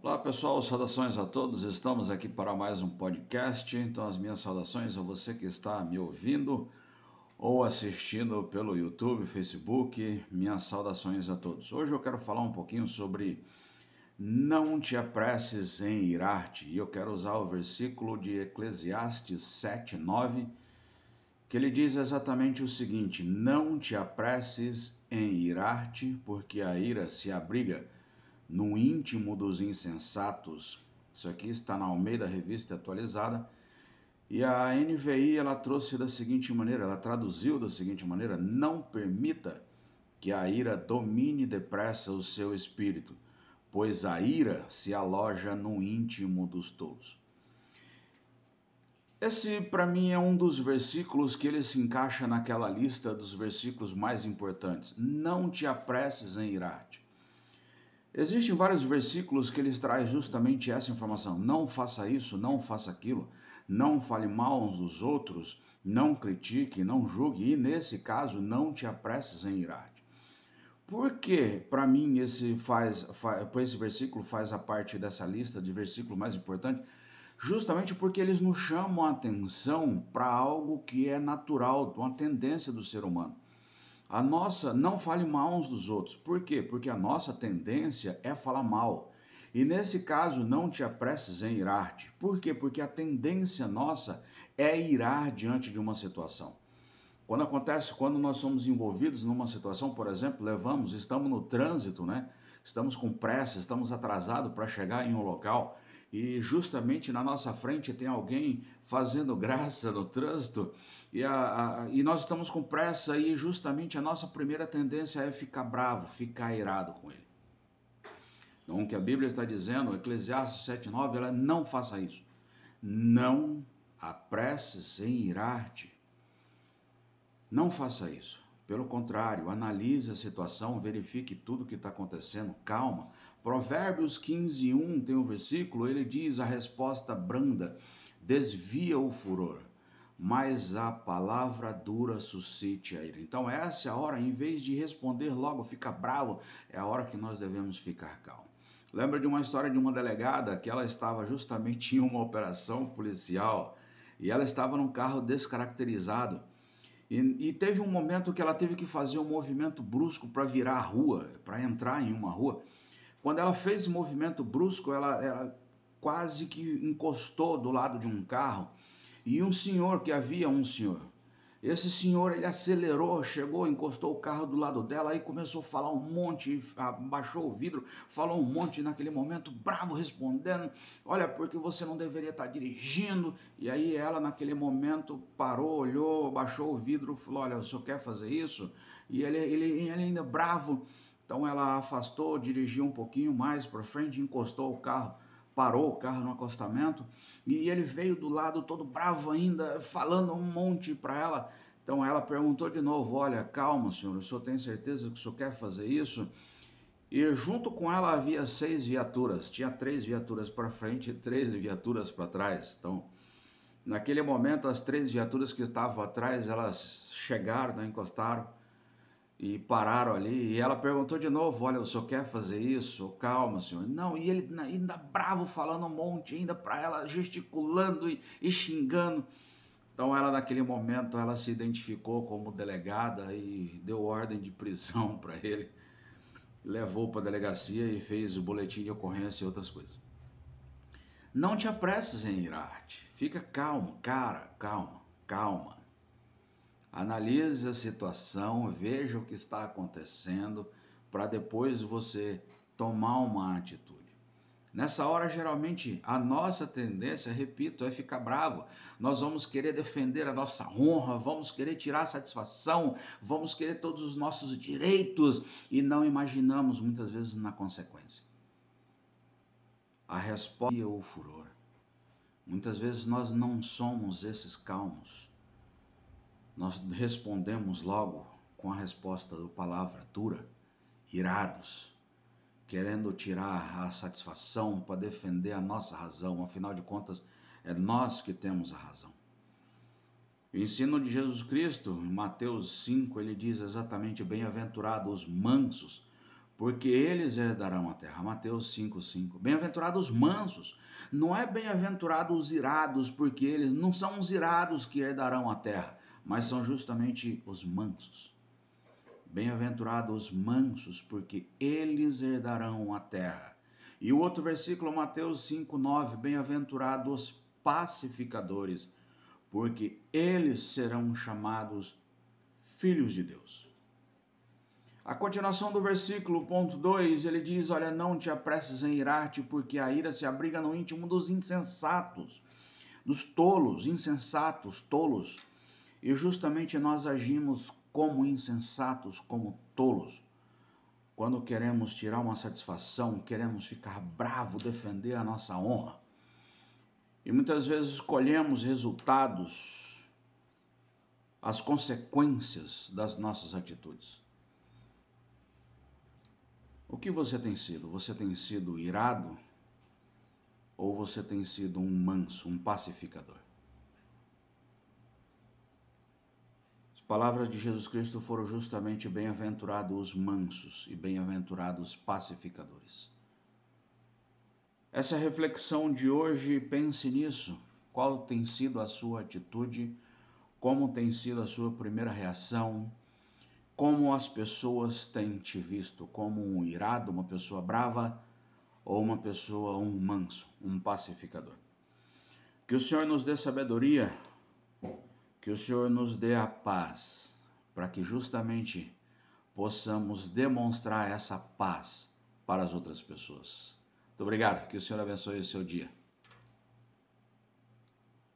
Olá pessoal, saudações a todos. Estamos aqui para mais um podcast. Então, as minhas saudações a você que está me ouvindo ou assistindo pelo YouTube, Facebook. Minhas saudações a todos. Hoje eu quero falar um pouquinho sobre não te apresses em irar-te. E eu quero usar o versículo de Eclesiastes 7, 9, que ele diz exatamente o seguinte: Não te apresses em irar-te, porque a ira se abriga no íntimo dos insensatos. Isso aqui está na Almeida Revista Atualizada. E a NVI ela trouxe da seguinte maneira, ela traduziu da seguinte maneira: não permita que a ira domine depressa o seu espírito, pois a ira se aloja no íntimo dos tolos. Esse, para mim, é um dos versículos que ele se encaixa naquela lista dos versículos mais importantes. Não te apresses em irar-te. Existem vários versículos que eles trazem justamente essa informação. Não faça isso, não faça aquilo, não fale mal uns dos outros, não critique, não julgue, e nesse caso, não te apresses em irar. Por que, para mim, esse, faz, faz, esse versículo faz a parte dessa lista de versículo mais importante? Justamente porque eles nos chamam a atenção para algo que é natural, uma tendência do ser humano. A nossa, não fale mal uns dos outros. Por quê? Porque a nossa tendência é falar mal. E nesse caso, não te apresses em irar-te. Por quê? Porque a tendência nossa é irar diante de uma situação. Quando acontece, quando nós somos envolvidos numa situação, por exemplo, levamos, estamos no trânsito, né? Estamos com pressa, estamos atrasados para chegar em um local e justamente na nossa frente tem alguém fazendo graça no trânsito e, a, a, e nós estamos com pressa e justamente a nossa primeira tendência é ficar bravo, ficar irado com ele. Então, o que a Bíblia está dizendo, Eclesiastes 7,9, ela não faça isso. Não apresses em irar-te. Não faça isso. Pelo contrário, analise a situação, verifique tudo o que está acontecendo, calma, Provérbios 15, 1 tem um versículo, ele diz a resposta branda, desvia o furor, mas a palavra dura suscite a ira. Então essa é a hora, em vez de responder logo, fica bravo, é a hora que nós devemos ficar calmo. Lembra de uma história de uma delegada que ela estava justamente em uma operação policial e ela estava num carro descaracterizado. E, e, teve um momento que ela teve que fazer um movimento brusco para virar a rua, para entrar em uma rua. Quando ela fez esse movimento brusco, ela, ela quase que encostou do lado de um carro e um senhor que havia um senhor. Esse senhor ele acelerou, chegou, encostou o carro do lado dela e começou a falar um monte, abaixou o vidro, falou um monte naquele momento, bravo respondendo: Olha, porque você não deveria estar dirigindo. E aí ela, naquele momento, parou, olhou, abaixou o vidro, falou: Olha, o senhor quer fazer isso? E ele, ele, ele ainda bravo então ela afastou, dirigiu um pouquinho mais para frente, encostou o carro, parou o carro no acostamento e ele veio do lado todo bravo ainda, falando um monte para ela. Então ela perguntou de novo: Olha, calma, senhor, o senhor tem certeza que o senhor quer fazer isso? E junto com ela havia seis viaturas, tinha três viaturas para frente e três viaturas para trás. Então, naquele momento, as três viaturas que estavam atrás, elas chegaram, né, encostaram e pararam ali. E ela perguntou de novo: Olha, o senhor quer fazer isso? Calma, senhor. Não, e ele ainda bravo, falando um monte, ainda para ela, gesticulando e, e, xingando. Então, ela, naquele momento, ela se identificou como delegada e deu ordem de prisão para ele. Levou para a delegacia e fez o boletim de ocorrência e outras coisas. Não te apresses em irar-te. Fica calmo, cara, calma, calma. Analise a situação, veja o que está acontecendo, para depois você tomar uma atitude. Nessa hora, geralmente, a nossa tendência, repito, é ficar bravo. Nós vamos querer defender a nossa honra, vamos querer tirar satisfação, vamos querer todos os nossos direitos e não imaginamos muitas vezes na consequência. A resposta é o furor. Muitas vezes nós não somos esses calmos nós respondemos logo com a resposta do palavra dura, irados, querendo tirar a satisfação para defender a nossa razão, afinal de contas, é nós que temos a razão. O ensino de Jesus Cristo, em Mateus 5, ele diz exatamente: Bem-aventurados os mansos, porque eles herdarão a terra. Mateus 5:5. Bem-aventurados os mansos. Não é bem-aventurados os irados, porque eles não são os irados que herdarão a terra, mas são justamente os mansos. Bem-aventurados os mansos, porque eles herdarão a terra. E o outro versículo, Mateus 5:9, bem-aventurados os pacificadores, porque eles serão chamados filhos de Deus. A continuação do versículo, ponto 2, ele diz: Olha, não te apresses em irar-te, porque a ira se abriga no íntimo dos insensatos, dos tolos, insensatos, tolos. E justamente nós agimos como insensatos, como tolos. Quando queremos tirar uma satisfação, queremos ficar bravo, defender a nossa honra. E muitas vezes escolhemos resultados, as consequências das nossas atitudes. O que você tem sido? Você tem sido irado? Ou você tem sido um manso, um pacificador? Palavras de Jesus Cristo foram justamente bem-aventurados os mansos e bem-aventurados os pacificadores. Essa é reflexão de hoje, pense nisso. Qual tem sido a sua atitude? Como tem sido a sua primeira reação? como as pessoas têm te visto, como um irado, uma pessoa brava ou uma pessoa, um manso, um pacificador. Que o Senhor nos dê sabedoria, que o Senhor nos dê a paz, para que justamente possamos demonstrar essa paz para as outras pessoas. Muito obrigado, que o Senhor abençoe o seu dia.